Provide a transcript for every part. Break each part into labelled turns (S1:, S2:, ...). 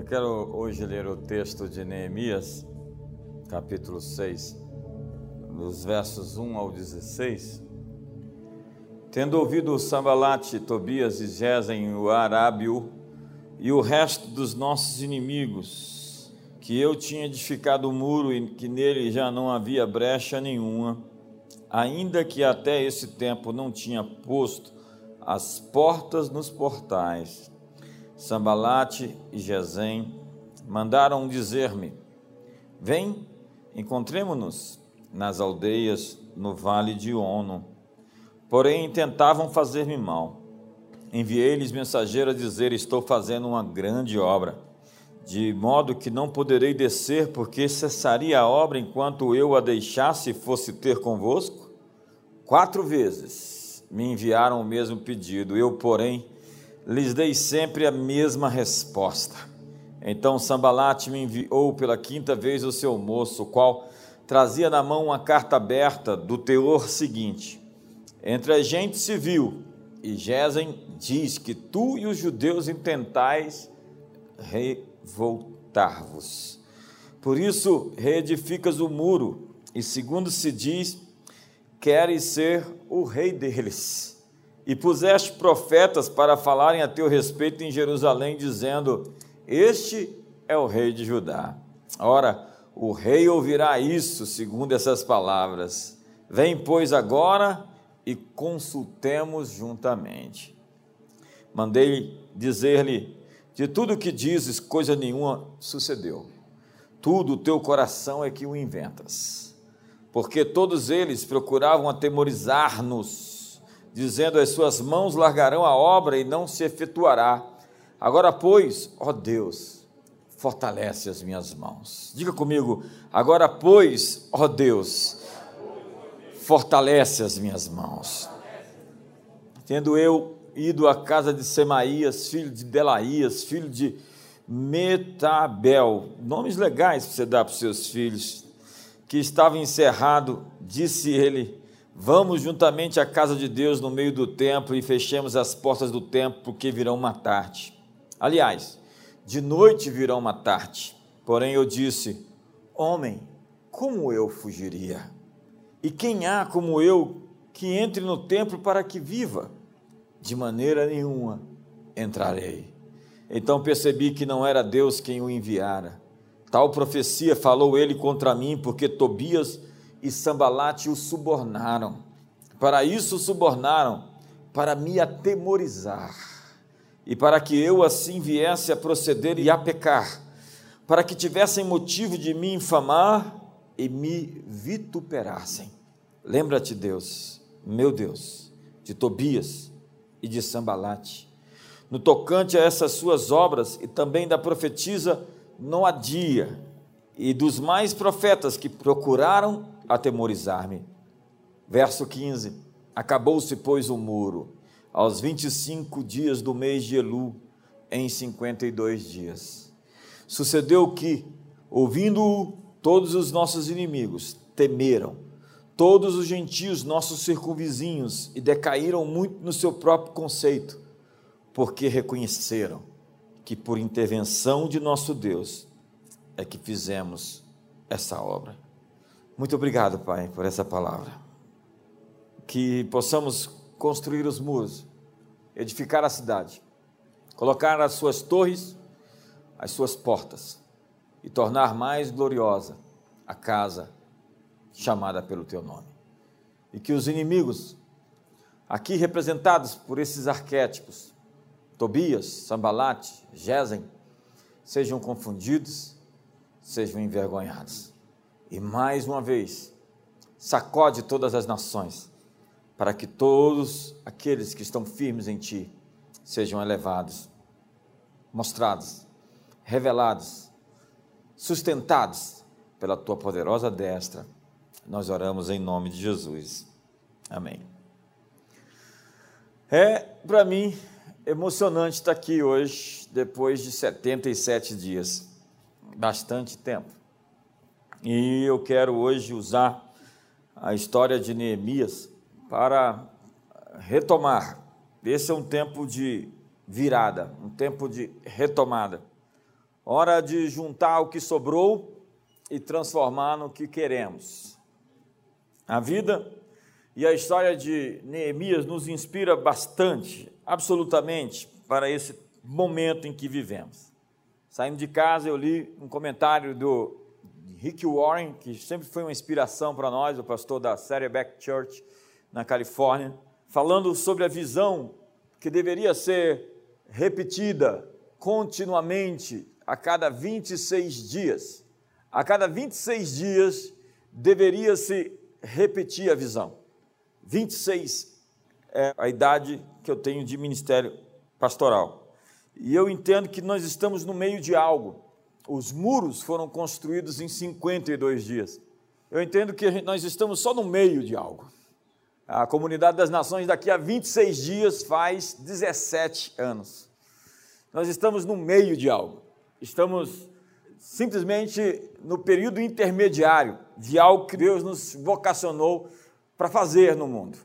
S1: Eu quero hoje ler o texto de Neemias, capítulo 6, dos versos 1 ao 16. Tendo ouvido Sambalate, Tobias e Gesem, o Arábio e o resto dos nossos inimigos, que eu tinha edificado o muro e que nele já não havia brecha nenhuma, ainda que até esse tempo não tinha posto as portas nos portais, Sambalate e Gesem mandaram dizer-me: Vem, encontremo-nos nas aldeias no vale de Ono. Porém, tentavam fazer-me mal. Enviei-lhes mensageiro a dizer: Estou fazendo uma grande obra, de modo que não poderei descer, porque cessaria a obra enquanto eu a deixasse e fosse ter convosco? Quatro vezes me enviaram o mesmo pedido, eu, porém, lhes dei sempre a mesma resposta. Então Sambalate me enviou pela quinta vez o seu moço, o qual trazia na mão uma carta aberta do teor seguinte: Entre a gente civil e Gesem diz que tu e os judeus intentais revoltar-vos. Por isso reedificas o muro, e segundo se diz, queres ser o rei deles e puseste profetas para falarem a teu respeito em Jerusalém, dizendo: Este é o rei de Judá. Ora, o rei ouvirá isso, segundo essas palavras. Vem, pois, agora e consultemos juntamente. Mandei dizer-lhe: De tudo que dizes, coisa nenhuma sucedeu. Tudo o teu coração é que o inventas. Porque todos eles procuravam atemorizar-nos dizendo: As suas mãos largarão a obra e não se efetuará. Agora, pois, ó Deus, fortalece as minhas mãos. Diga comigo: Agora, pois, ó Deus, fortalece as minhas mãos. Tendo eu ido à casa de Semaías, filho de Delaías, filho de Metabel, nomes legais para você dar para os seus filhos, que estava encerrado, disse ele: Vamos juntamente à casa de Deus no meio do templo e fechemos as portas do templo, porque virão matar-te. Aliás, de noite virão matar-te. Porém eu disse: Homem, como eu fugiria? E quem há como eu que entre no templo para que viva? De maneira nenhuma entrarei. Então percebi que não era Deus quem o enviara. Tal profecia falou ele contra mim, porque Tobias e Sambalate o subornaram. Para isso subornaram, para me atemorizar, e para que eu assim viesse a proceder e a pecar, para que tivessem motivo de me infamar e me vituperassem. Lembra-te, Deus, meu Deus, de Tobias e de Sambalate, no tocante a essas suas obras e também da profetisa Noadia e dos mais profetas que procuraram atemorizar-me. Verso 15: Acabou-se, pois, o muro, aos 25 dias do mês de Elu, em 52 dias. Sucedeu que, ouvindo-o, todos os nossos inimigos temeram, todos os gentios, nossos circunvizinhos, e decaíram muito no seu próprio conceito, porque reconheceram que por intervenção de nosso Deus é que fizemos essa obra. Muito obrigado, Pai, por essa palavra. Que possamos construir os muros, edificar a cidade, colocar as suas torres, as suas portas e tornar mais gloriosa a casa chamada pelo teu nome. E que os inimigos, aqui representados por esses arquétipos, Tobias, Sambalate, Gesem, sejam confundidos, sejam envergonhados e mais uma vez, sacode todas as nações, para que todos aqueles que estão firmes em ti sejam elevados, mostrados, revelados, sustentados pela tua poderosa destra. Nós oramos em nome de Jesus. Amém. É, para mim, emocionante estar aqui hoje, depois de 77 dias. Bastante tempo. E eu quero hoje usar a história de Neemias para retomar. Esse é um tempo de virada, um tempo de retomada. Hora de juntar o que sobrou e transformar no que queremos. A vida e a história de Neemias nos inspira bastante, absolutamente, para esse momento em que vivemos. Saindo de casa, eu li um comentário do Rick Warren, que sempre foi uma inspiração para nós, o pastor da Saddleback Church na Califórnia, falando sobre a visão que deveria ser repetida continuamente a cada 26 dias. A cada 26 dias deveria se repetir a visão. 26 é a idade que eu tenho de ministério pastoral. E eu entendo que nós estamos no meio de algo. Os muros foram construídos em 52 dias. Eu entendo que nós estamos só no meio de algo. A Comunidade das Nações, daqui a 26 dias, faz 17 anos. Nós estamos no meio de algo. Estamos simplesmente no período intermediário de algo que Deus nos vocacionou para fazer no mundo.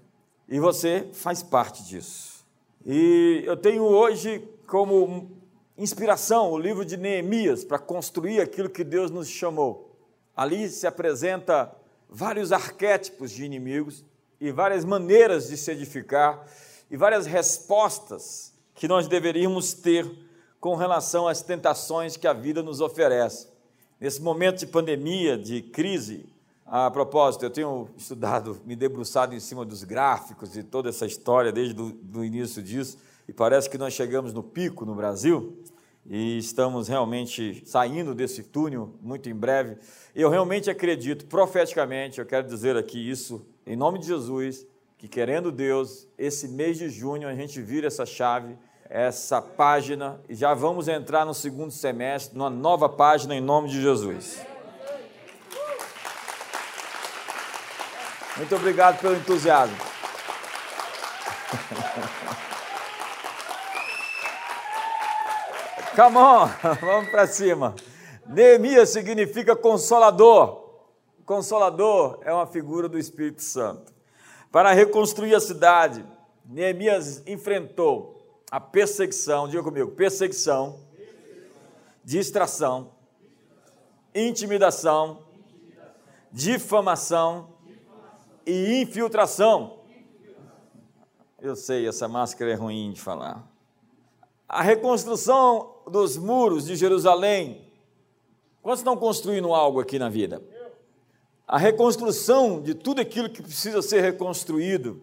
S1: E você faz parte disso. E eu tenho hoje como inspiração o livro de Neemias para construir aquilo que Deus nos chamou. Ali se apresenta vários arquétipos de inimigos e várias maneiras de se edificar e várias respostas que nós deveríamos ter com relação às tentações que a vida nos oferece. Nesse momento de pandemia, de crise, a propósito, eu tenho estudado, me debruçado em cima dos gráficos e toda essa história desde o início disso, e parece que nós chegamos no pico no Brasil e estamos realmente saindo desse túnel muito em breve. Eu realmente acredito, profeticamente, eu quero dizer aqui isso, em nome de Jesus, que querendo Deus, esse mês de junho a gente vira essa chave, essa página, e já vamos entrar no segundo semestre, numa nova página em nome de Jesus. Muito obrigado pelo entusiasmo. Come on, vamos para cima. Neemias significa consolador. Consolador é uma figura do Espírito Santo. Para reconstruir a cidade, Neemias enfrentou a perseguição, diga comigo, perseguição, distração, intimidação, difamação e infiltração. Eu sei, essa máscara é ruim de falar. A reconstrução dos muros de Jerusalém. Quantos estão construindo algo aqui na vida? A reconstrução de tudo aquilo que precisa ser reconstruído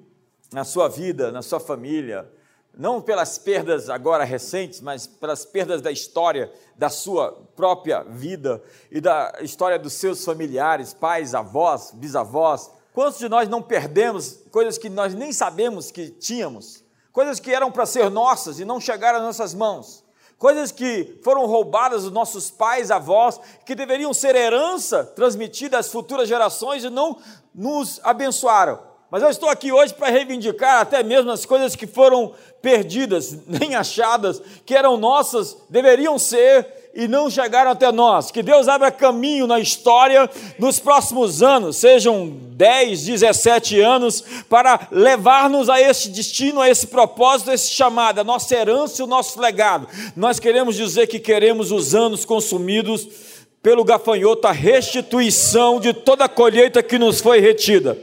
S1: na sua vida, na sua família, não pelas perdas agora recentes, mas pelas perdas da história da sua própria vida e da história dos seus familiares, pais, avós, bisavós. Quantos de nós não perdemos coisas que nós nem sabemos que tínhamos? Coisas que eram para ser nossas e não chegaram às nossas mãos coisas que foram roubadas dos nossos pais, avós, que deveriam ser herança transmitida às futuras gerações e não nos abençoaram. Mas eu estou aqui hoje para reivindicar até mesmo as coisas que foram perdidas, nem achadas, que eram nossas, deveriam ser e não chegaram até nós. Que Deus abra caminho na história nos próximos anos, sejam 10, 17 anos, para levar-nos a esse destino, a esse propósito, a esse chamado, a nossa herança e o nosso legado. Nós queremos dizer que queremos os anos consumidos pelo gafanhoto, a restituição de toda a colheita que nos foi retida.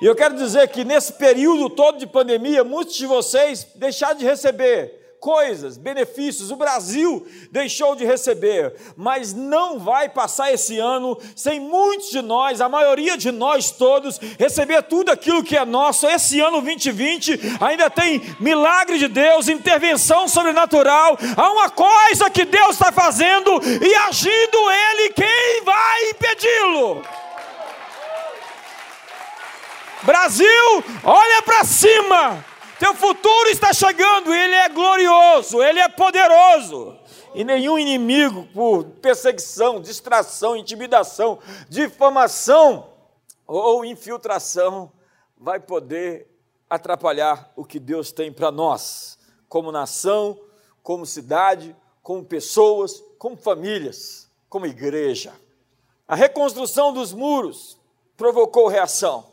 S1: E eu quero dizer que nesse período todo de pandemia, muitos de vocês deixaram de receber coisas, benefícios, o Brasil deixou de receber, mas não vai passar esse ano sem muitos de nós, a maioria de nós todos, receber tudo aquilo que é nosso. Esse ano 2020 ainda tem milagre de Deus, intervenção sobrenatural. Há uma coisa que Deus está fazendo e agindo Ele, quem vai impedi-lo? Brasil, olha para cima. Teu futuro está chegando, ele é glorioso, ele é poderoso. E nenhum inimigo, por perseguição, distração, intimidação, difamação ou infiltração, vai poder atrapalhar o que Deus tem para nós, como nação, como cidade, como pessoas, como famílias, como igreja. A reconstrução dos muros provocou reação.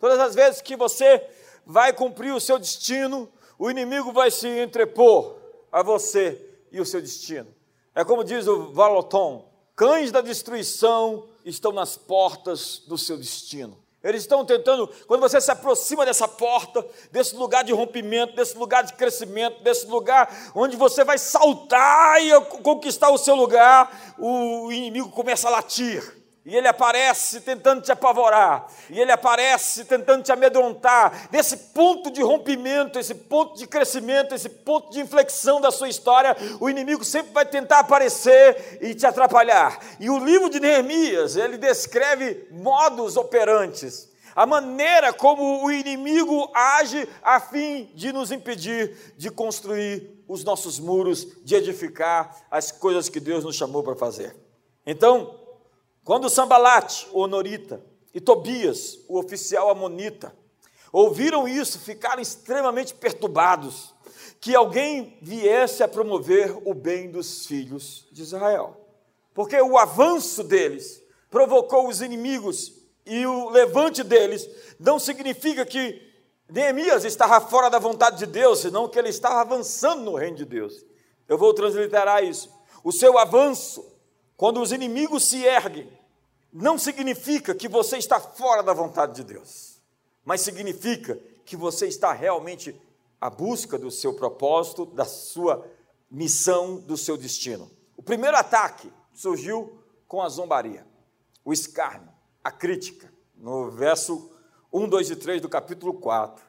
S1: Todas as vezes que você vai cumprir o seu destino, o inimigo vai se entrepor a você e o seu destino. É como diz o Valoton: cães da destruição estão nas portas do seu destino. Eles estão tentando, quando você se aproxima dessa porta, desse lugar de rompimento, desse lugar de crescimento, desse lugar onde você vai saltar e conquistar o seu lugar, o inimigo começa a latir. E ele aparece tentando te apavorar, e ele aparece tentando te amedrontar. Nesse ponto de rompimento, esse ponto de crescimento, esse ponto de inflexão da sua história, o inimigo sempre vai tentar aparecer e te atrapalhar. E o livro de Neemias, ele descreve modos operantes, a maneira como o inimigo age a fim de nos impedir de construir os nossos muros, de edificar as coisas que Deus nos chamou para fazer. Então, quando Sambalate, o honorita, e Tobias, o oficial amonita, ouviram isso, ficaram extremamente perturbados que alguém viesse a promover o bem dos filhos de Israel. Porque o avanço deles provocou os inimigos e o levante deles não significa que Neemias estava fora da vontade de Deus, senão que ele estava avançando no reino de Deus. Eu vou transliterar isso. O seu avanço, quando os inimigos se erguem, não significa que você está fora da vontade de Deus, mas significa que você está realmente à busca do seu propósito, da sua missão, do seu destino. O primeiro ataque surgiu com a zombaria, o escárnio, a crítica. No verso 1, 2 e 3 do capítulo 4,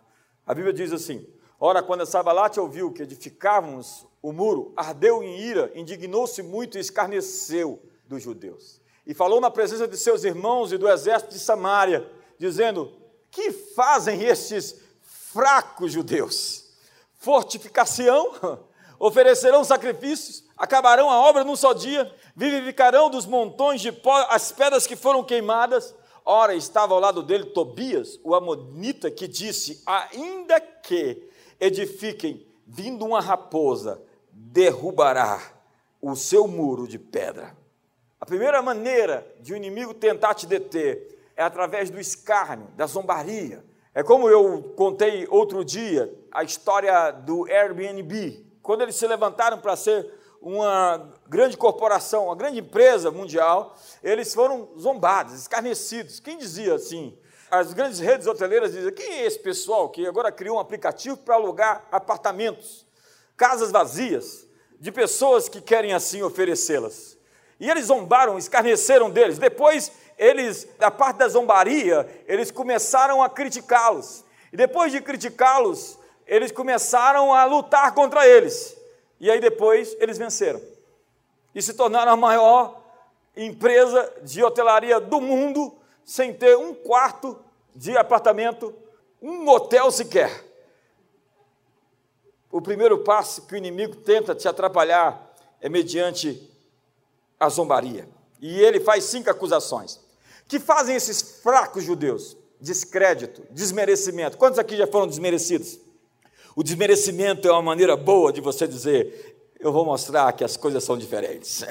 S1: a Bíblia diz assim: Ora, quando Sabalate ouviu que edificávamos o muro, ardeu em ira, indignou-se muito e escarneceu dos judeus e falou na presença de seus irmãos e do exército de Samaria, dizendo: Que fazem estes fracos judeus? Fortificação? Oferecerão sacrifícios? Acabarão a obra num só dia? Vivificarão dos montões de pó as pedras que foram queimadas? Ora, estava ao lado dele Tobias, o amonita, que disse: Ainda que edifiquem, vindo uma raposa, derrubará o seu muro de pedra. A primeira maneira de o um inimigo tentar te deter é através do escárnio, da zombaria. É como eu contei outro dia a história do Airbnb. Quando eles se levantaram para ser uma grande corporação, uma grande empresa mundial, eles foram zombados, escarnecidos. Quem dizia assim? As grandes redes hoteleiras dizem: quem é esse pessoal que agora criou um aplicativo para alugar apartamentos, casas vazias, de pessoas que querem assim oferecê-las? E eles zombaram, escarneceram deles. Depois, eles, da parte da zombaria, eles começaram a criticá-los. E depois de criticá-los, eles começaram a lutar contra eles. E aí depois eles venceram. E se tornaram a maior empresa de hotelaria do mundo, sem ter um quarto de apartamento, um hotel sequer. O primeiro passo que o inimigo tenta te atrapalhar é mediante a zombaria. E ele faz cinco acusações. Que fazem esses fracos judeus? Descrédito, desmerecimento. Quantos aqui já foram desmerecidos? O desmerecimento é uma maneira boa de você dizer: eu vou mostrar que as coisas são diferentes.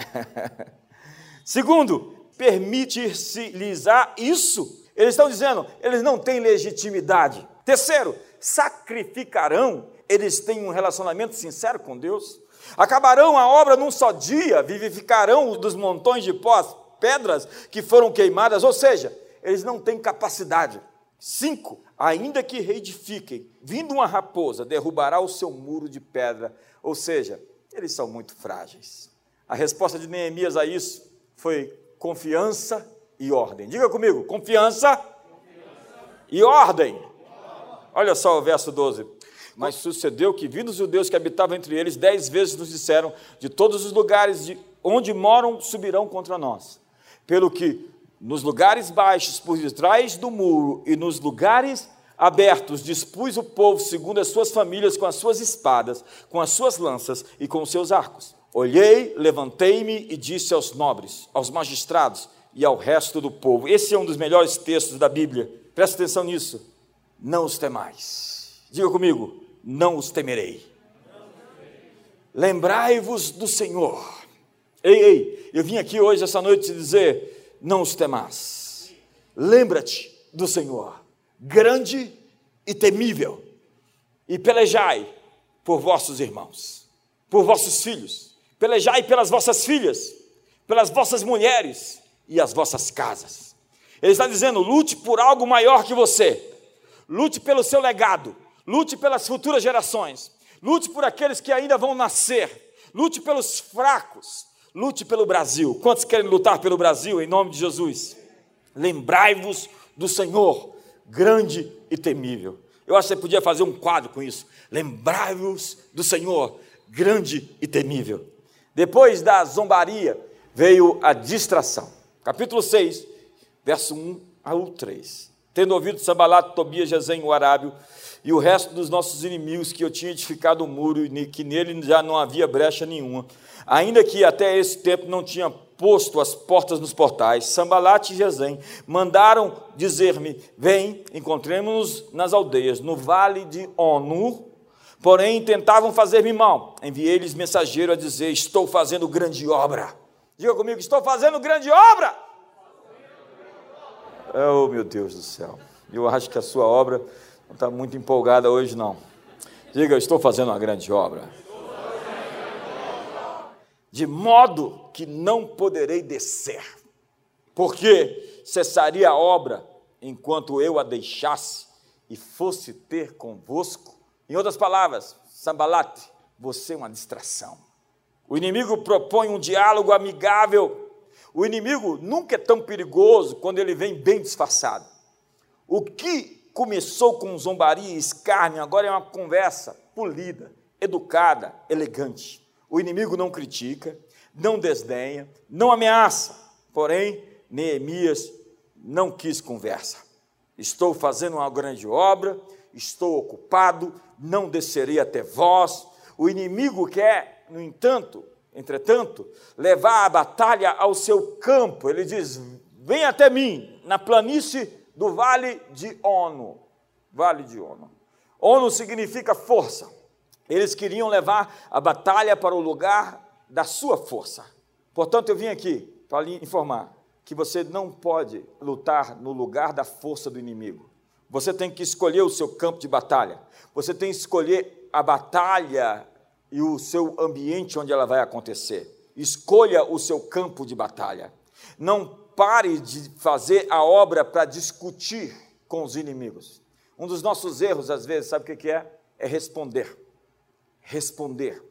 S1: Segundo, permitir-se-lhes isso. Eles estão dizendo, eles não têm legitimidade. Terceiro, sacrificarão. Eles têm um relacionamento sincero com Deus. Acabarão a obra num só dia, vivificarão dos montões de pós, pedras que foram queimadas, ou seja, eles não têm capacidade. Cinco, ainda que reedifiquem, vindo uma raposa, derrubará o seu muro de pedra, ou seja, eles são muito frágeis. A resposta de Neemias a isso foi confiança e ordem. Diga comigo, confiança, confiança. e ordem. Olha só o verso 12. Mas sucedeu que, vindo os judeus que habitavam entre eles, dez vezes nos disseram: De todos os lugares de onde moram subirão contra nós. Pelo que nos lugares baixos, por detrás do muro, e nos lugares abertos, dispus o povo segundo as suas famílias, com as suas espadas, com as suas lanças e com os seus arcos. Olhei, levantei-me e disse aos nobres, aos magistrados e ao resto do povo: Esse é um dos melhores textos da Bíblia, presta atenção nisso. Não os temais. Diga comigo, não os temerei. Lembrai-vos do Senhor. Ei, ei, eu vim aqui hoje, essa noite, te dizer: não os temais. Lembra-te do Senhor, grande e temível, e pelejai por vossos irmãos, por vossos filhos,
S2: Pelejai pelas vossas filhas, pelas vossas mulheres e as vossas casas. Ele está dizendo: lute por algo maior que você, lute pelo seu legado, lute pelas futuras gerações, lute por aqueles que ainda vão nascer, lute pelos fracos, lute pelo Brasil. Quantos querem lutar pelo Brasil em nome de Jesus? Lembrai-vos do Senhor, grande e temível. Eu acho que você podia fazer um quadro com isso. Lembrai-vos do Senhor, grande e temível. Depois da zombaria veio a distração. Capítulo 6, verso 1 ao 3. Tendo ouvido Sambalat, Tobias, Jezem, o Arábio, e o resto dos nossos inimigos, que eu tinha edificado o muro, e que nele já não havia brecha nenhuma, ainda que até esse tempo não tinha posto as portas nos portais, Sambalat e Jezem mandaram dizer-me: Vem, encontremos-nos nas aldeias, no vale de Onu. Porém, tentavam fazer-me mal. Enviei-lhes mensageiro a dizer: Estou fazendo grande obra. Diga comigo: Estou fazendo grande obra. Oh, meu Deus do céu. Eu acho que a sua obra não está muito empolgada hoje, não. Diga: Estou fazendo uma grande obra de modo que não poderei descer, porque cessaria a obra enquanto eu a deixasse e fosse ter convosco. Em outras palavras, Sambalate, você é uma distração. O inimigo propõe um diálogo amigável. O inimigo nunca é tão perigoso quando ele vem bem disfarçado. O que começou com zombaria e escárnio agora é uma conversa polida, educada, elegante. O inimigo não critica, não desdenha, não ameaça. Porém, Neemias não quis conversa. Estou fazendo uma grande obra, estou ocupado, não descerei até vós. O inimigo quer, no entanto, entretanto, levar a batalha ao seu campo. Ele diz: Vem até mim, na planície do vale de Ono. Vale de Ono. Ono significa força. Eles queriam levar a batalha para o lugar da sua força. Portanto, eu vim aqui para lhe informar que você não pode lutar no lugar da força do inimigo. Você tem que escolher o seu campo de batalha. Você tem que escolher a batalha e o seu ambiente onde ela vai acontecer. Escolha o seu campo de batalha. Não pare de fazer a obra para discutir com os inimigos. Um dos nossos erros, às vezes, sabe o que é? É responder responder.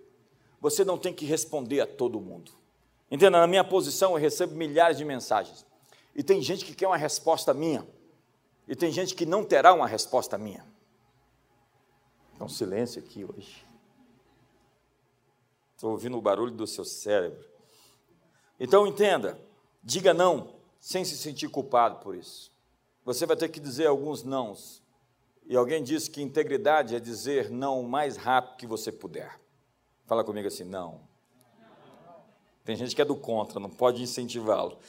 S2: Você não tem que responder a todo mundo. Entenda, na minha posição eu recebo milhares de mensagens. E tem gente que quer uma resposta minha. E tem gente que não terá uma resposta minha. Então, silêncio aqui hoje. Estou ouvindo o barulho do seu cérebro. Então, entenda, diga não, sem se sentir culpado por isso. Você vai ter que dizer alguns nãos e alguém disse que integridade é dizer não o mais rápido que você puder. Fala comigo assim, não. Tem gente que é do contra, não pode incentivá-lo.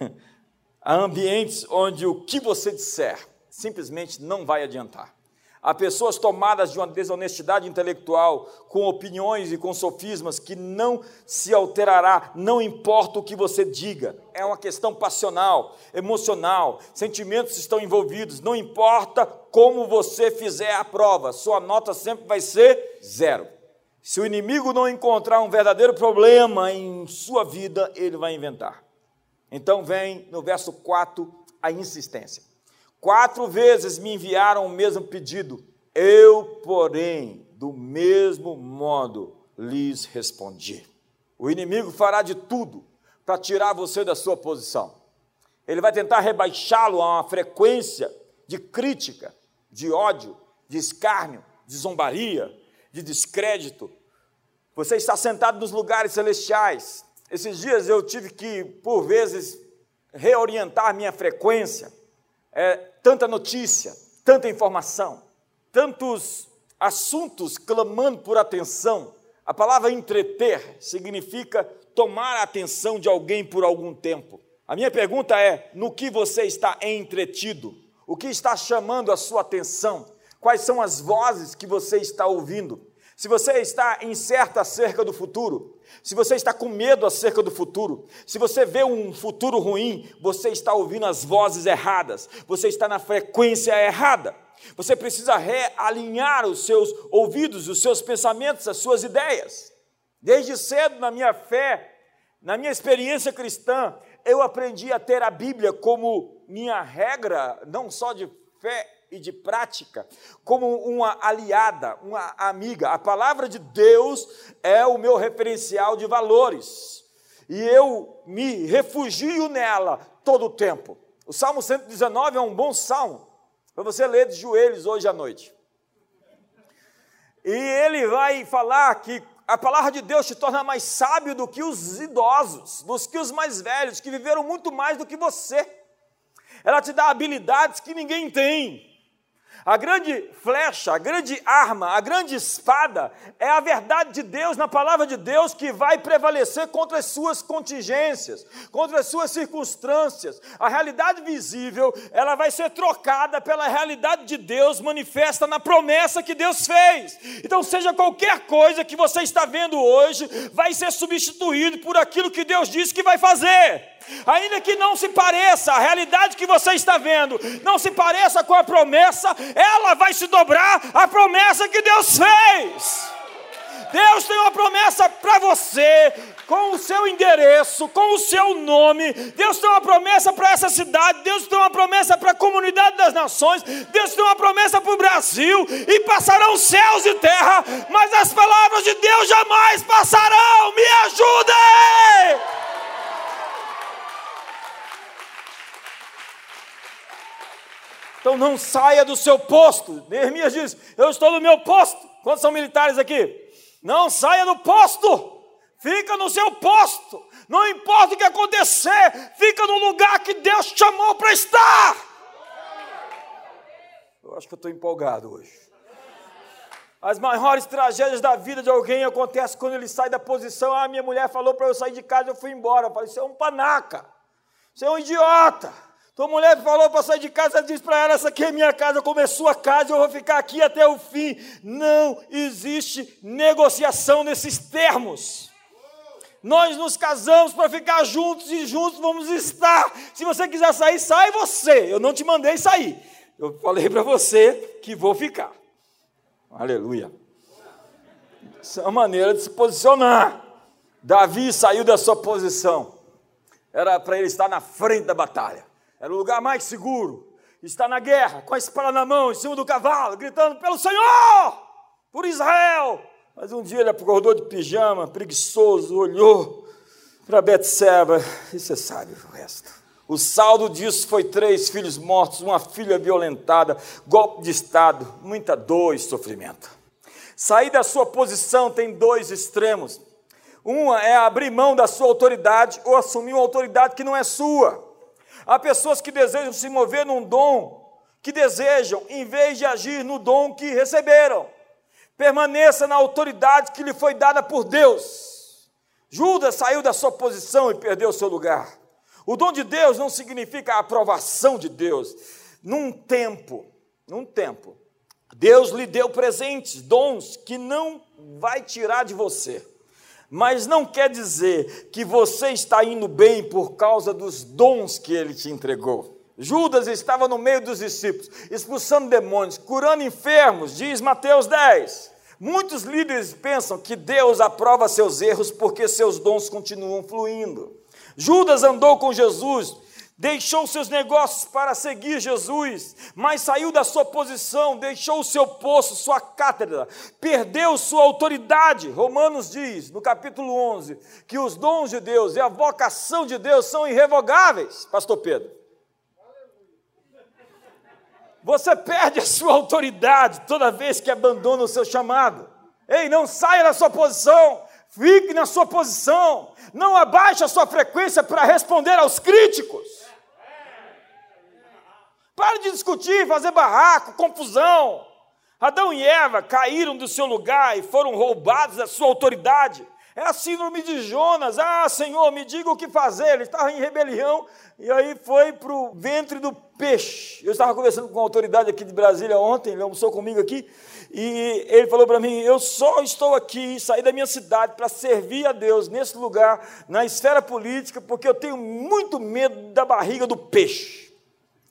S2: Há ambientes onde o que você disser simplesmente não vai adiantar. Há pessoas tomadas de uma desonestidade intelectual, com opiniões e com sofismas que não se alterará, não importa o que você diga. É uma questão passional, emocional, sentimentos estão envolvidos, não importa como você fizer a prova, sua nota sempre vai ser zero. Se o inimigo não encontrar um verdadeiro problema em sua vida, ele vai inventar. Então vem no verso 4 a insistência. Quatro vezes me enviaram o mesmo pedido. Eu, porém, do mesmo modo lhes respondi. O inimigo fará de tudo para tirar você da sua posição. Ele vai tentar rebaixá-lo a uma frequência de crítica, de ódio, de escárnio, de zombaria, de descrédito. Você está sentado nos lugares celestiais. Esses dias eu tive que, por vezes, reorientar minha frequência é, tanta notícia, tanta informação, tantos assuntos clamando por atenção. A palavra entreter significa tomar a atenção de alguém por algum tempo. A minha pergunta é: no que você está entretido? O que está chamando a sua atenção? Quais são as vozes que você está ouvindo? Se você está incerto acerca do futuro, se você está com medo acerca do futuro, se você vê um futuro ruim, você está ouvindo as vozes erradas, você está na frequência errada. Você precisa realinhar os seus ouvidos, os seus pensamentos, as suas ideias. Desde cedo, na minha fé, na minha experiência cristã, eu aprendi a ter a Bíblia como minha regra, não só de fé e de prática, como uma aliada, uma amiga. A palavra de Deus é o meu referencial de valores. E eu me refugio nela todo o tempo. O Salmo 119 é um bom salmo para você ler de joelhos hoje à noite. E ele vai falar que a palavra de Deus te torna mais sábio do que os idosos, do que os mais velhos, que viveram muito mais do que você. Ela te dá habilidades que ninguém tem. A grande flecha, a grande arma, a grande espada é a verdade de Deus na palavra de Deus que vai prevalecer contra as suas contingências, contra as suas circunstâncias. A realidade visível, ela vai ser trocada pela realidade de Deus manifesta na promessa que Deus fez. Então, seja qualquer coisa que você está vendo hoje, vai ser substituído por aquilo que Deus disse que vai fazer ainda que não se pareça, a realidade que você está vendo, não se pareça com a promessa, ela vai se dobrar a promessa que Deus fez. Deus tem uma promessa para você, com o seu endereço, com o seu nome. Deus tem uma promessa para essa cidade, Deus tem uma promessa para a comunidade das nações, Deus tem uma promessa para o Brasil, e passarão céus e terra, mas as palavras de Deus jamais passarão. Me ajudem! Então não saia do seu posto. Neemias diz: Eu estou no meu posto. Quantos são militares aqui? Não saia do posto. Fica no seu posto. Não importa o que acontecer, fica no lugar que Deus te chamou para estar. Eu acho que eu estou empolgado hoje. As maiores tragédias da vida de alguém acontecem quando ele sai da posição. Ah, minha mulher falou para eu sair de casa, eu fui embora. Eu falei, você é um panaca, você é um idiota. Tua mulher falou para sair de casa, diz para ela: essa aqui é minha casa, como é sua casa, eu vou ficar aqui até o fim. Não existe negociação nesses termos. Nós nos casamos para ficar juntos e juntos vamos estar. Se você quiser sair, sai você. Eu não te mandei sair. Eu falei para você que vou ficar. Aleluia. Essa é uma maneira de se posicionar. Davi saiu da sua posição. Era para ele estar na frente da batalha. Era o lugar mais seguro. Está na guerra, com a espada na mão, em cima do cavalo, gritando pelo Senhor, por Israel. Mas um dia ele acordou de pijama, preguiçoso, olhou para Betseba e você sabe o resto. O saldo disso foi três filhos mortos, uma filha violentada, golpe de Estado, muita dor e sofrimento. Sair da sua posição tem dois extremos. Uma é abrir mão da sua autoridade ou assumir uma autoridade que não é sua. Há pessoas que desejam se mover num dom que desejam, em vez de agir no dom que receberam. Permaneça na autoridade que lhe foi dada por Deus. Judas saiu da sua posição e perdeu o seu lugar. O dom de Deus não significa a aprovação de Deus. Num tempo, num tempo, Deus lhe deu presentes, dons que não vai tirar de você mas não quer dizer que você está indo bem por causa dos dons que ele te entregou. Judas estava no meio dos discípulos, expulsando demônios, curando enfermos, diz Mateus 10. Muitos líderes pensam que Deus aprova seus erros porque seus dons continuam fluindo. Judas andou com Jesus deixou seus negócios para seguir Jesus, mas saiu da sua posição, deixou o seu posto, sua cátedra, perdeu sua autoridade. Romanos diz, no capítulo 11, que os dons de Deus e a vocação de Deus são irrevogáveis, Pastor Pedro. Você perde a sua autoridade toda vez que abandona o seu chamado. Ei, não saia da sua posição, fique na sua posição, não abaixe a sua frequência para responder aos críticos. Pare de discutir, fazer barraco, confusão. Adão e Eva caíram do seu lugar e foram roubados da sua autoridade. É a síndrome de Jonas. Ah, Senhor, me diga o que fazer. Ele estava em rebelião e aí foi para o ventre do peixe. Eu estava conversando com uma autoridade aqui de Brasília ontem, ele almoçou comigo aqui, e ele falou para mim: Eu só estou aqui, saí da minha cidade para servir a Deus nesse lugar, na esfera política, porque eu tenho muito medo da barriga do peixe.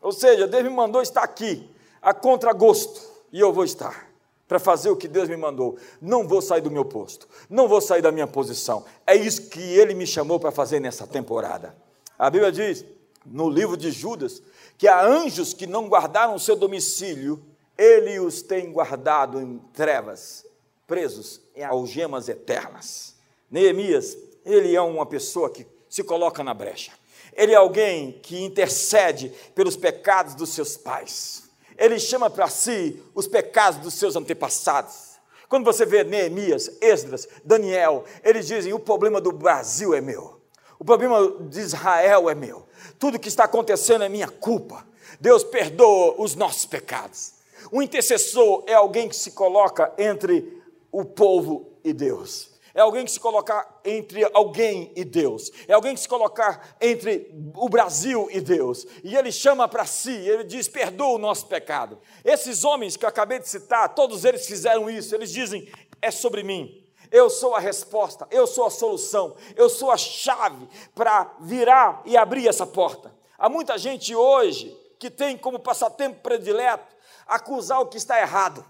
S2: Ou seja, Deus me mandou estar aqui, a contragosto, e eu vou estar. para fazer o que Deus me mandou. Não vou sair do meu posto, não vou sair da minha posição. É isso que ele me chamou para fazer nessa temporada. A Bíblia diz, no livro de Judas, que há anjos que não guardaram o seu domicílio, ele os tem guardado em trevas, presos em algemas eternas. Neemias, ele é uma pessoa que se coloca na brecha. Ele é alguém que intercede pelos pecados dos seus pais ele chama para si os pecados dos seus antepassados. Quando você vê Neemias, Esdras, Daniel, eles dizem: o problema do Brasil é meu, o problema de Israel é meu, tudo que está acontecendo é minha culpa. Deus perdoa os nossos pecados. O intercessor é alguém que se coloca entre o povo e Deus é alguém que se colocar entre alguém e Deus, é alguém que se colocar entre o Brasil e Deus, e ele chama para si, ele diz: perdoa o nosso pecado. Esses homens que eu acabei de citar, todos eles fizeram isso, eles dizem: é sobre mim. Eu sou a resposta, eu sou a solução, eu sou a chave para virar e abrir essa porta. Há muita gente hoje que tem como passatempo predileto acusar o que está errado.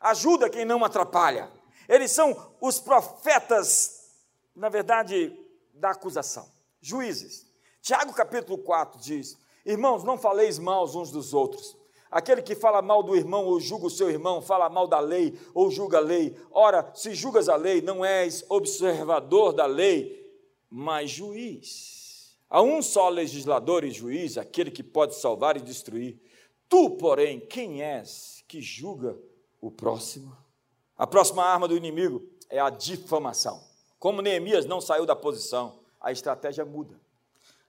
S2: Ajuda quem não atrapalha. Eles são os profetas, na verdade, da acusação, juízes. Tiago capítulo 4 diz: Irmãos, não faleis mal uns dos outros. Aquele que fala mal do irmão ou julga o seu irmão, fala mal da lei ou julga a lei. Ora, se julgas a lei, não és observador da lei, mas juiz. Há um só legislador e juiz, aquele que pode salvar e destruir. Tu, porém, quem és que julga o próximo? A próxima arma do inimigo é a difamação. Como Neemias não saiu da posição, a estratégia muda.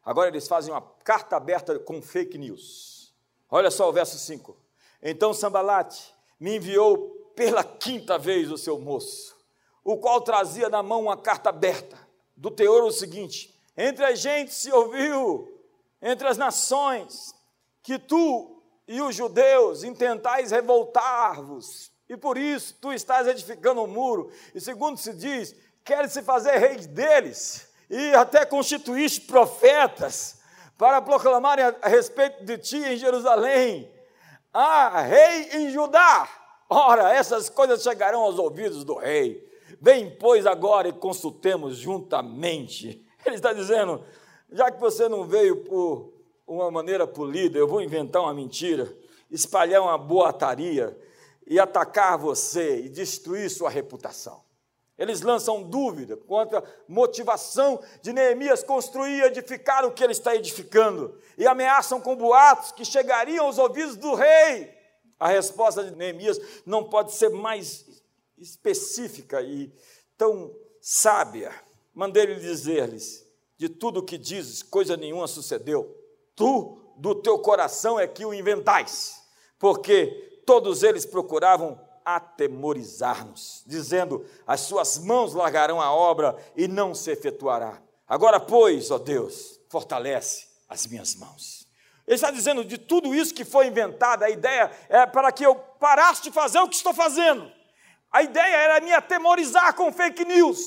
S2: Agora eles fazem uma carta aberta com fake news. Olha só o verso 5. Então Sambalate me enviou pela quinta vez o seu moço, o qual trazia na mão uma carta aberta, do teor o seguinte: Entre a gente se ouviu, entre as nações, que tu e os judeus intentais revoltar-vos e por isso tu estás edificando um muro, e segundo se diz, queres se fazer rei deles, e até constituíste profetas para proclamarem a, respeito de ti em Jerusalém. Ah, rei em Judá! Ora, essas coisas chegarão aos ouvidos do rei. Vem, pois, agora e consultemos juntamente. Ele está dizendo: já que você não veio por uma maneira polida, eu vou inventar uma mentira, espalhar uma boataria e atacar você e destruir sua reputação. Eles lançam dúvida quanto à motivação de Neemias construir e edificar o que ele está edificando, e ameaçam com boatos que chegariam aos ouvidos do rei. A resposta de Neemias não pode ser mais específica e tão sábia. Mandei-lhe dizer-lhes: de tudo o que dizes, coisa nenhuma sucedeu. Tu, do teu coração, é que o inventais, porque todos eles procuravam atemorizar-nos, dizendo: As suas mãos largarão a obra e não se efetuará. Agora, pois, ó Deus, fortalece as minhas mãos. Ele está dizendo: de tudo isso que foi inventado, a ideia é para que eu parasse de fazer o que estou fazendo. A ideia era me atemorizar com fake news.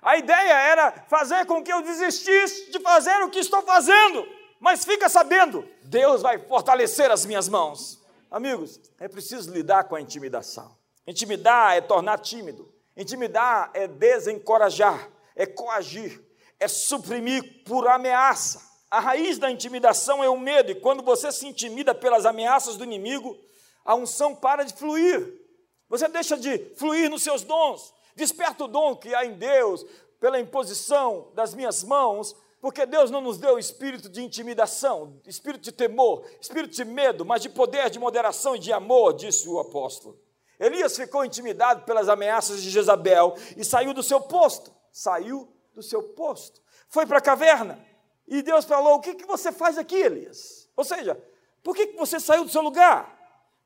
S2: A ideia era fazer com que eu desistisse de fazer o que estou fazendo. Mas fica sabendo, Deus vai fortalecer as minhas mãos. Amigos, é preciso lidar com a intimidação. Intimidar é tornar tímido. Intimidar é desencorajar, é coagir, é suprimir por ameaça. A raiz da intimidação é o medo, e quando você se intimida pelas ameaças do inimigo, a unção para de fluir. Você deixa de fluir nos seus dons. Desperta o dom que há em Deus pela imposição das minhas mãos porque Deus não nos deu espírito de intimidação, espírito de temor, espírito de medo, mas de poder, de moderação e de amor, disse o apóstolo. Elias ficou intimidado pelas ameaças de Jezabel e saiu do seu posto. Saiu do seu posto. Foi para a caverna. E Deus falou: O que, que você faz aqui, Elias? Ou seja, por que, que você saiu do seu lugar?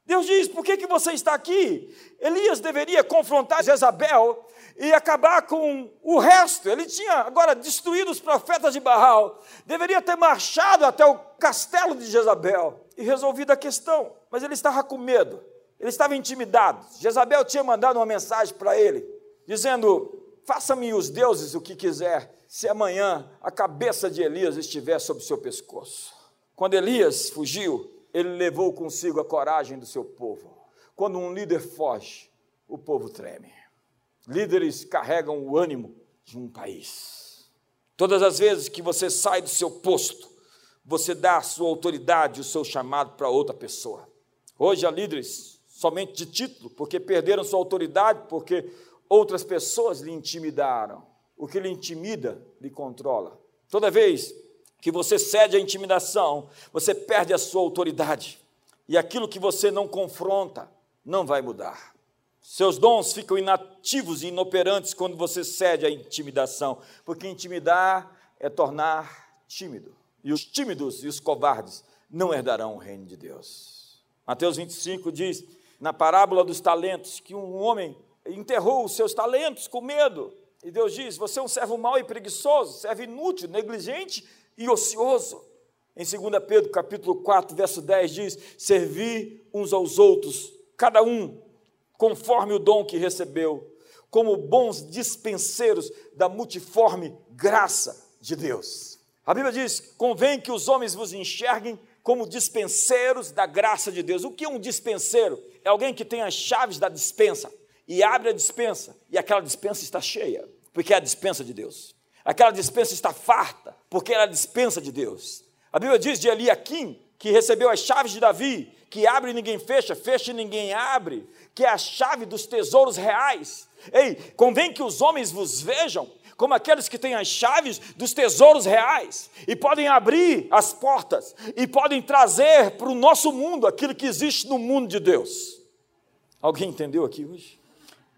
S2: Deus diz: Por que, que você está aqui? Elias deveria confrontar Jezabel e acabar com o resto. Ele tinha agora destruído os profetas de Baal, deveria ter marchado até o castelo de Jezabel e resolvido a questão, mas ele estava com medo, ele estava intimidado. Jezabel tinha mandado uma mensagem para ele, dizendo: Faça-me os deuses o que quiser, se amanhã a cabeça de Elias estiver sobre o seu pescoço. Quando Elias fugiu, ele levou consigo a coragem do seu povo. Quando um líder foge, o povo treme. Líderes carregam o ânimo de um país. Todas as vezes que você sai do seu posto, você dá a sua autoridade, o seu chamado para outra pessoa. Hoje há líderes somente de título, porque perderam sua autoridade, porque outras pessoas lhe intimidaram. O que lhe intimida, lhe controla. Toda vez que você cede à intimidação, você perde a sua autoridade. E aquilo que você não confronta não vai mudar. Seus dons ficam inativos e inoperantes quando você cede à intimidação, porque intimidar é tornar tímido. E os tímidos e os covardes não herdarão o reino de Deus. Mateus 25 diz, na parábola dos talentos, que um homem enterrou os seus talentos com medo. E Deus diz: Você é um servo mau e preguiçoso, servo inútil, negligente e ocioso. Em 2 Pedro capítulo 4, verso 10 diz: Servi uns aos outros, cada um conforme o dom que recebeu, como bons dispenseiros da multiforme graça de Deus. A Bíblia diz: convém que os homens vos enxerguem como dispenseiros da graça de Deus. O que é um dispenseiro? É alguém que tem as chaves da dispensa e abre a dispensa, e aquela dispensa está cheia, porque é a dispensa de Deus. Aquela dispensa está farta, porque é a dispensa de Deus. A Bíblia diz de Eliakim, que recebeu as chaves de Davi, que abre e ninguém fecha, fecha e ninguém abre, que é a chave dos tesouros reais. Ei, convém que os homens vos vejam como aqueles que têm as chaves dos tesouros reais e podem abrir as portas e podem trazer para o nosso mundo aquilo que existe no mundo de Deus. Alguém entendeu aqui hoje?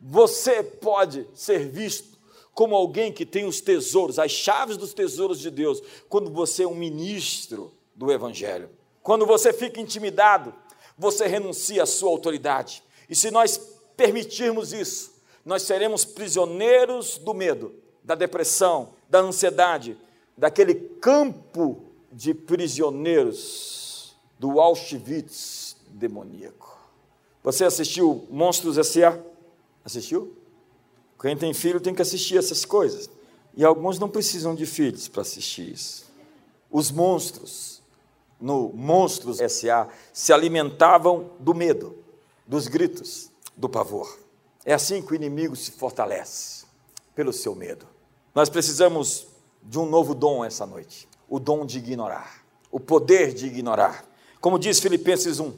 S2: Você pode ser visto como alguém que tem os tesouros, as chaves dos tesouros de Deus, quando você é um ministro do Evangelho. Quando você fica intimidado, você renuncia à sua autoridade. E se nós permitirmos isso, nós seremos prisioneiros do medo, da depressão, da ansiedade, daquele campo de prisioneiros do Auschwitz demoníaco. Você assistiu Monstros S.A.? Assistiu? Quem tem filho tem que assistir essas coisas. E alguns não precisam de filhos para assistir isso. Os monstros no Monstros S.A. se alimentavam do medo, dos gritos, do pavor. É assim que o inimigo se fortalece, pelo seu medo. Nós precisamos de um novo dom essa noite: o dom de ignorar, o poder de ignorar. Como diz Filipenses 1,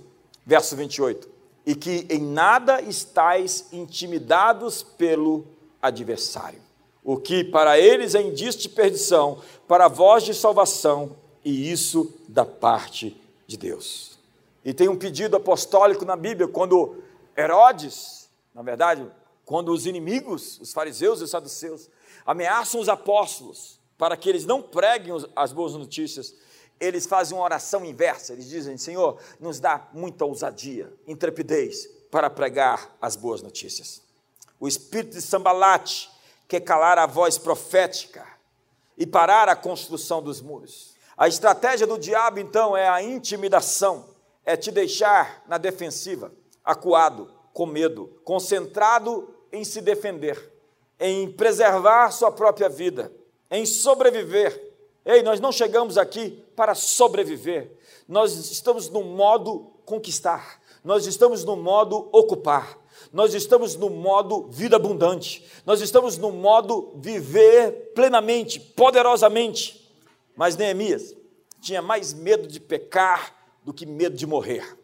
S2: verso 28, e que em nada estáis intimidados pelo adversário. O que para eles é indício de perdição, para vós de salvação, e isso da parte de Deus. E tem um pedido apostólico na Bíblia, quando Herodes, na verdade, quando os inimigos, os fariseus e os saduceus, ameaçam os apóstolos para que eles não preguem as boas notícias, eles fazem uma oração inversa. Eles dizem: Senhor, nos dá muita ousadia, intrepidez para pregar as boas notícias. O espírito de Sambalate quer calar a voz profética e parar a construção dos muros. A estratégia do diabo, então, é a intimidação, é te deixar na defensiva, acuado, com medo, concentrado em se defender, em preservar sua própria vida, em sobreviver. Ei, nós não chegamos aqui para sobreviver, nós estamos no modo conquistar, nós estamos no modo ocupar, nós estamos no modo vida abundante, nós estamos no modo viver plenamente, poderosamente. Mas Neemias tinha mais medo de pecar do que medo de morrer.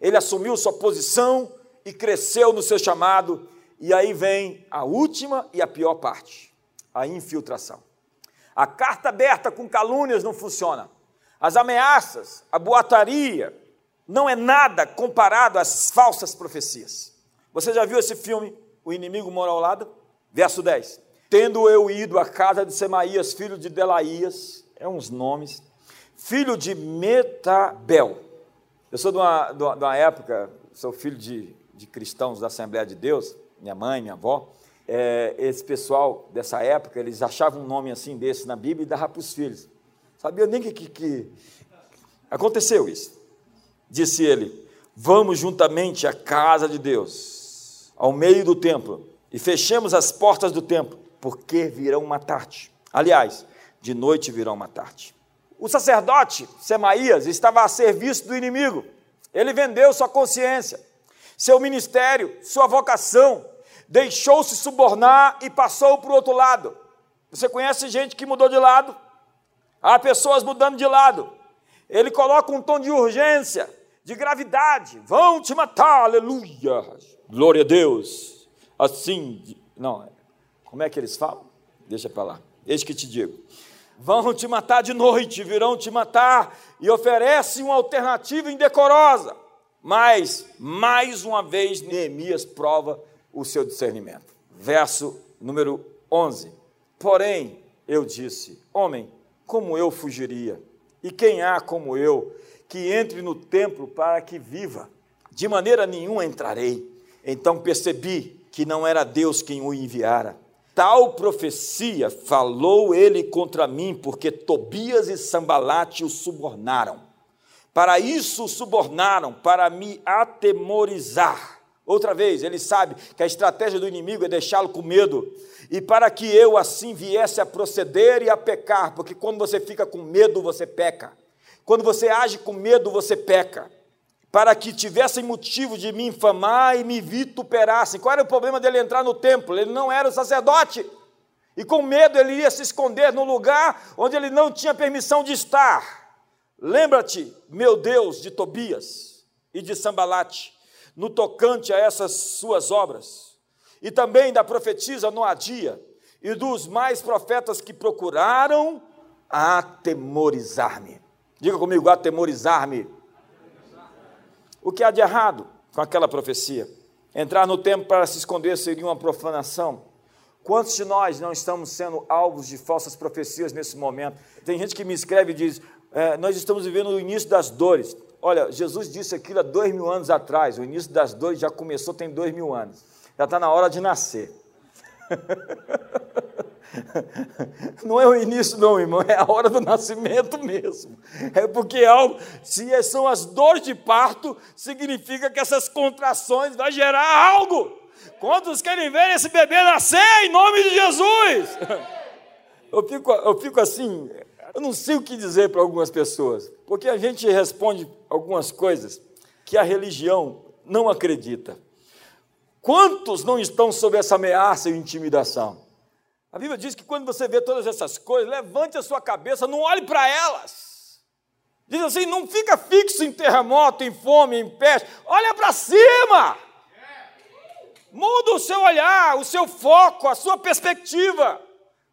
S2: Ele assumiu sua posição e cresceu no seu chamado, e aí vem a última e a pior parte: a infiltração. A carta aberta com calúnias não funciona. As ameaças, a boataria, não é nada comparado às falsas profecias. Você já viu esse filme, O Inimigo Mora ao Lado? Verso 10. Tendo eu ido à casa de Semaías, filho de Delaías, é uns nomes, filho de Metabel. Eu sou de uma, de uma época, sou filho de, de cristãos da Assembleia de Deus, minha mãe, minha avó. É, esse pessoal dessa época, eles achavam um nome assim desse na Bíblia e dava para os filhos. Sabia nem que, que, que aconteceu isso. Disse ele: Vamos juntamente à casa de Deus, ao meio do templo, e fechemos as portas do templo, porque virão matar-te. Aliás, de noite virão matar-te. O sacerdote Semaías estava a serviço do inimigo. Ele vendeu sua consciência. seu ministério, sua vocação, deixou-se subornar e passou para o outro lado. Você conhece gente que mudou de lado? Há pessoas mudando de lado. Ele coloca um tom de urgência, de gravidade. Vão te matar, aleluia. Glória a Deus. Assim, não, como é que eles falam? Deixa para lá. Eis que te digo. Vão te matar de noite, virão te matar e oferece uma alternativa indecorosa. Mas, mais uma vez, Neemias prova o seu discernimento. Verso número 11. Porém, eu disse: Homem, como eu fugiria? E quem há como eu que entre no templo para que viva? De maneira nenhuma entrarei. Então percebi que não era Deus quem o enviara. Tal profecia falou ele contra mim, porque Tobias e Sambalate o subornaram. Para isso o subornaram, para me atemorizar. Outra vez, ele sabe que a estratégia do inimigo é deixá-lo com medo, e para que eu assim viesse a proceder e a pecar, porque quando você fica com medo, você peca. Quando você age com medo, você peca. Para que tivessem motivo de me infamar e me vituperassem. Qual era o problema dele entrar no templo? Ele não era o sacerdote. E com medo ele ia se esconder no lugar onde ele não tinha permissão de estar. Lembra-te, meu Deus, de Tobias e de Sambalate, no tocante a essas suas obras e também da profetisa Noadia, e dos mais profetas que procuraram atemorizar-me. Diga comigo, atemorizar-me. O que há de errado com aquela profecia? Entrar no templo para se esconder seria uma profanação. Quantos de nós não estamos sendo alvos de falsas profecias nesse momento? Tem gente que me escreve e diz: é, Nós estamos vivendo o início das dores. Olha, Jesus disse aquilo há dois mil anos atrás. O início das dores já começou tem dois mil anos já está na hora de nascer. Não é o início, não, irmão, é a hora do nascimento mesmo. É porque algo, se são as dores de parto, significa que essas contrações vão gerar algo. Quantos querem ver esse bebê nascer em nome de Jesus? Eu fico, eu fico assim, eu não sei o que dizer para algumas pessoas, porque a gente responde algumas coisas que a religião não acredita. Quantos não estão sob essa ameaça e intimidação? A Bíblia diz que quando você vê todas essas coisas, levante a sua cabeça, não olhe para elas. Diz assim: não fica fixo em terremoto, em fome, em peste, olha para cima. Muda o seu olhar, o seu foco, a sua perspectiva.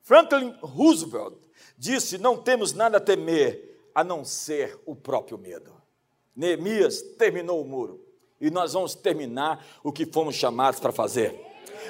S2: Franklin Roosevelt disse: Não temos nada a temer a não ser o próprio medo. Neemias terminou o muro e nós vamos terminar o que fomos chamados para fazer.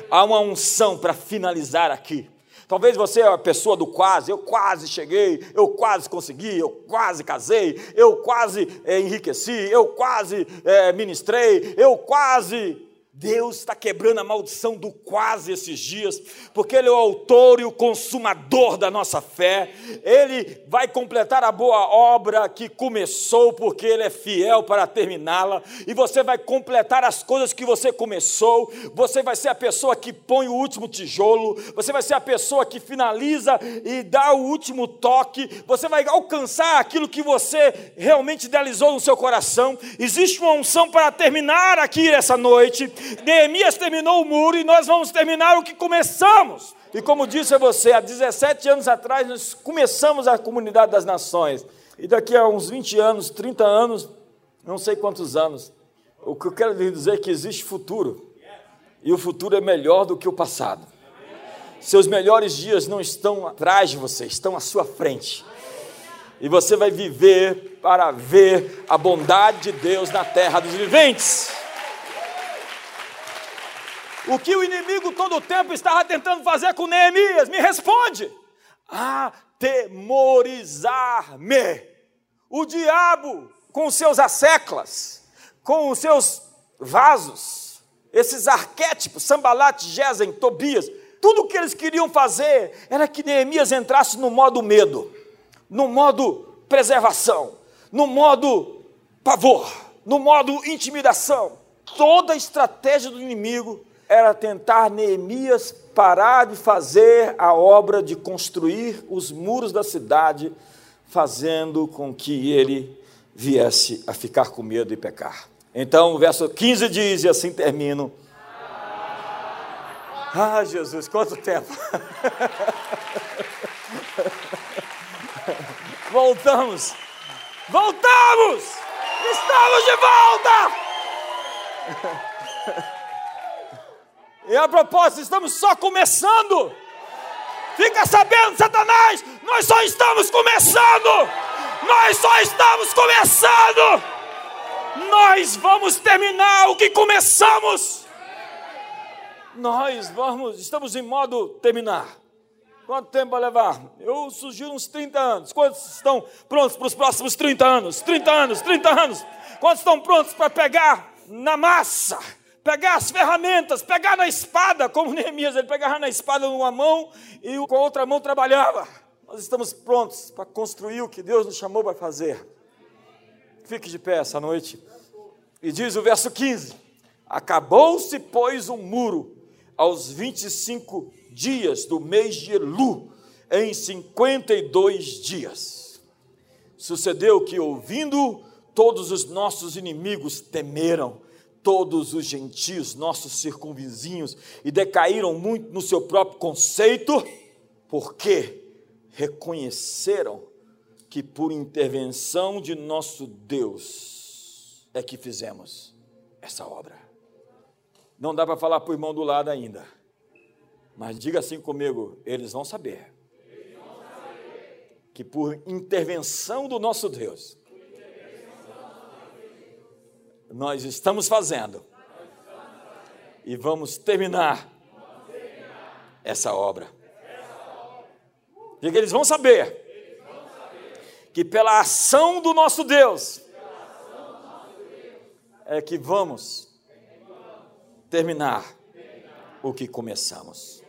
S2: Há uma unção para finalizar aqui. Talvez você é a pessoa do quase, eu quase cheguei, eu quase consegui, eu quase casei, eu quase é, enriqueci, eu quase é, ministrei, eu quase Deus está quebrando a maldição do quase esses dias, porque Ele é o autor e o consumador da nossa fé. Ele vai completar a boa obra que começou, porque Ele é fiel para terminá-la. E você vai completar as coisas que você começou. Você vai ser a pessoa que põe o último tijolo. Você vai ser a pessoa que finaliza e dá o último toque. Você vai alcançar aquilo que você realmente idealizou no seu coração. Existe uma unção para terminar aqui essa noite Neemias terminou o muro e nós vamos terminar o que começamos. E como disse a você, há 17 anos atrás nós começamos a comunidade das nações. E daqui a uns 20 anos, 30 anos, não sei quantos anos, o que eu quero lhe dizer é que existe futuro. E o futuro é melhor do que o passado. Seus melhores dias não estão atrás de você, estão à sua frente. E você vai viver para ver a bondade de Deus na terra dos viventes. O que o inimigo todo o tempo estava tentando fazer com Neemias? Me responde. Atemorizar-me. O diabo, com seus asseclas, com os seus vasos, esses arquétipos, Sambalat, Gesem, Tobias, tudo o que eles queriam fazer era que Neemias entrasse no modo medo, no modo preservação, no modo pavor, no modo intimidação. Toda a estratégia do inimigo era tentar Neemias parar de fazer a obra de construir os muros da cidade, fazendo com que ele viesse a ficar com medo e pecar. Então o verso 15 diz, e assim termino. Ah, Jesus, quanto tempo! Voltamos! Voltamos! Estamos de volta! E a propósito, estamos só começando. Fica sabendo, Satanás, nós só estamos começando. Nós só estamos começando. Nós vamos terminar o que começamos. Nós vamos, estamos em modo terminar. Quanto tempo vai levar? Eu sugiro uns 30 anos. Quantos estão prontos para os próximos 30 anos? 30 anos, 30 anos. Quantos estão prontos para pegar na massa? Pegar as ferramentas, pegar na espada, como Neemias, ele pegava na espada numa mão e com a outra mão trabalhava. Nós estamos prontos para construir o que Deus nos chamou para fazer. Fique de pé essa noite. E diz o verso 15: Acabou-se, pois, um muro aos 25 dias do mês de Elu, em 52 dias. Sucedeu que, ouvindo, todos os nossos inimigos temeram, todos os gentios, nossos circunvizinhos, e decaíram muito no seu próprio conceito, porque reconheceram que por intervenção de nosso Deus é que fizemos essa obra. Não dá para falar para o irmão do lado ainda mas diga assim comigo: eles vão saber, que por intervenção do nosso Deus, nós estamos fazendo e vamos terminar essa obra. Diga, eles vão saber que pela ação do nosso Deus é que vamos terminar o que começamos.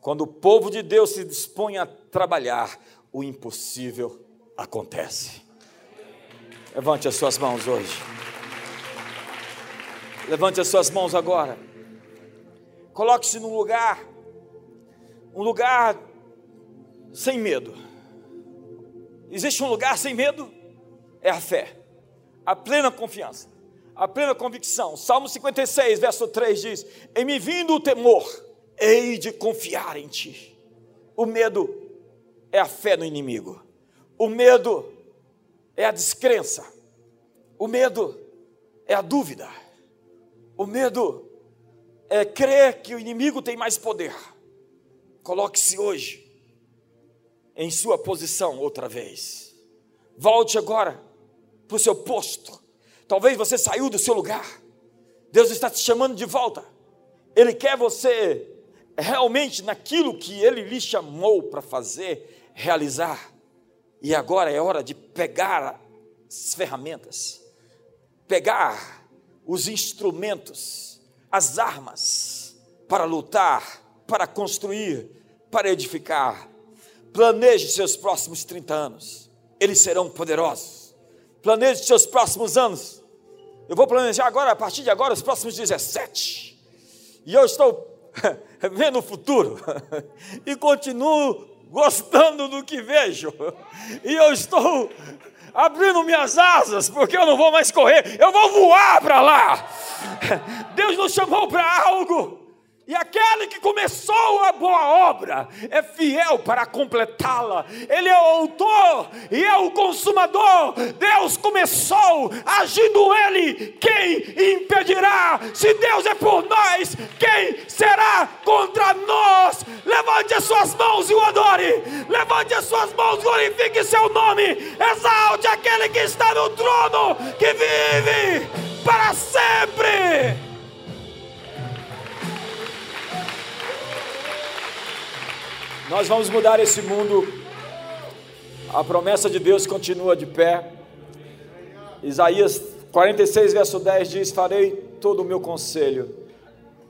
S2: Quando o povo de Deus se dispõe a trabalhar, o impossível acontece. Levante as suas mãos hoje. Levante as suas mãos agora. Coloque-se num lugar, um lugar sem medo. Existe um lugar sem medo? É a fé, a plena confiança, a plena convicção. Salmo 56, verso 3 diz: Em me vindo o temor, hei de confiar em ti. O medo é a fé no inimigo, o medo é a descrença, o medo é a dúvida, o medo é crer que o inimigo tem mais poder. Coloque-se hoje em sua posição outra vez. Volte agora para o seu posto. Talvez você saiu do seu lugar. Deus está te chamando de volta. Ele quer você realmente naquilo que ele lhe chamou para fazer, realizar. E agora é hora de pegar as ferramentas, pegar os instrumentos, as armas para lutar, para construir, para edificar. Planeje seus próximos 30 anos, eles serão poderosos. Planeje seus próximos anos. Eu vou planejar agora, a partir de agora, os próximos 17. E eu estou vendo o futuro e continuo gostando do que vejo. E eu estou abrindo minhas asas, porque eu não vou mais correr, eu vou voar para lá. Deus nos chamou para algo e aquele que começou a boa obra é fiel para completá-la. Ele é o autor e é o consumador. Deus começou, agindo ele, quem impedirá? Se Deus é por nós, quem será contra nós? Levante as suas mãos e o adore. Levante as suas mãos, glorifique seu nome. Exalte aquele que está no trono, que vive para sempre. Nós vamos mudar esse mundo. A promessa de Deus continua de pé. Isaías 46, verso 10 diz: Farei todo o meu conselho,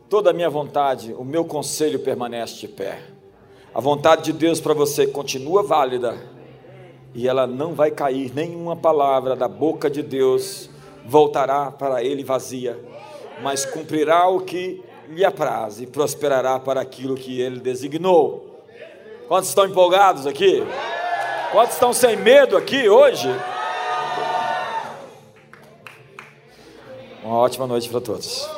S2: toda a minha vontade, o meu conselho permanece de pé. A vontade de Deus para você continua válida e ela não vai cair, nenhuma palavra da boca de Deus voltará para ele vazia, mas cumprirá o que lhe apraz e prosperará para aquilo que ele designou. Quantos estão empolgados aqui? Quantos estão sem medo aqui hoje?
S1: Uma ótima noite para todos.